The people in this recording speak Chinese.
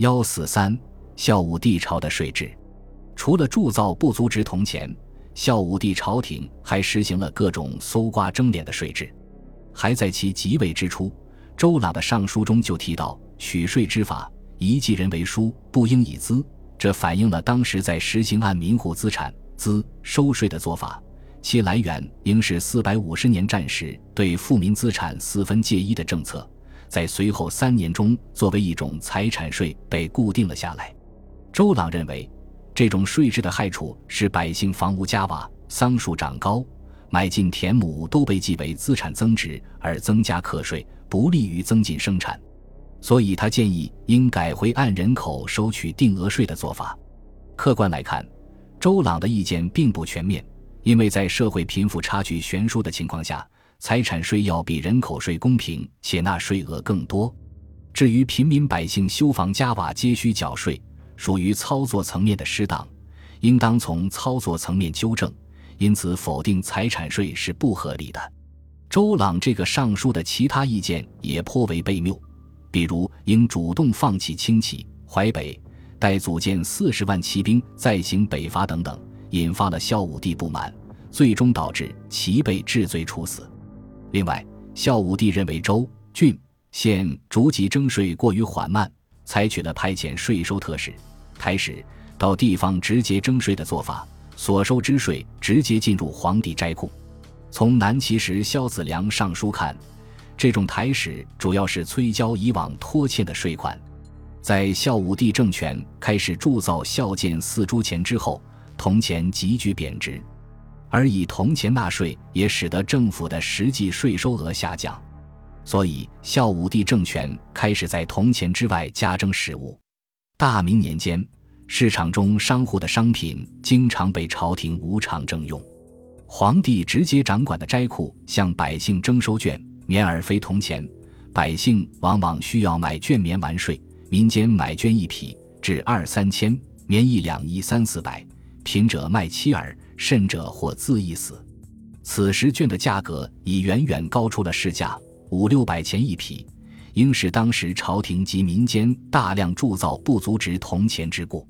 幺四三，孝武帝朝的税制，除了铸造不足值铜钱，孝武帝朝廷还实行了各种搜刮征敛的税制。还在其即位之初，周朗的上书中就提到取税之法，宜记人为书，不应以资。这反映了当时在实行按民户资产资收税的做法，其来源应是四百五十年战时对富民资产四分借一的政策，在随后三年中作为一种财产税被固定了下来。周朗认为，这种税制的害处是百姓房屋加瓦，桑树长高。买进田亩都被记为资产增值而增加课税，不利于增进生产，所以他建议应改回按人口收取定额税的做法。客观来看，周朗的意见并不全面，因为在社会贫富差距悬殊的情况下，财产税要比人口税公平且纳税额更多。至于平民百姓修房加瓦皆需缴税，属于操作层面的失当，应当从操作层面纠正。因此，否定财产税是不合理的。周朗这个上书的其他意见也颇为悖谬，比如应主动放弃轻骑淮北，待组建四十万骑兵再行北伐等等，引发了孝武帝不满，最终导致其被治罪处死。另外，孝武帝认为州、郡、县逐级征税过于缓慢，采取了派遣税收特使、台使到地方直接征税的做法。所收之税直接进入皇帝斋库。从南齐时萧子良上书看，这种台使主要是催交以往拖欠的税款。在孝武帝政权开始铸造孝建四铢钱之后，铜钱急剧贬值，而以铜钱纳税也使得政府的实际税收额下降。所以，孝武帝政权开始在铜钱之外加征实物。大明年间。市场中商户的商品经常被朝廷无偿征用，皇帝直接掌管的斋库向百姓征收绢棉而非铜钱，百姓往往需要买绢棉完税。民间买绢一匹至二三千，棉一两一三四百，贫者卖七耳，甚者或自缢死。此时绢的价格已远远高出了市价五六百钱一匹，应是当时朝廷及民间大量铸造不足值铜钱之故。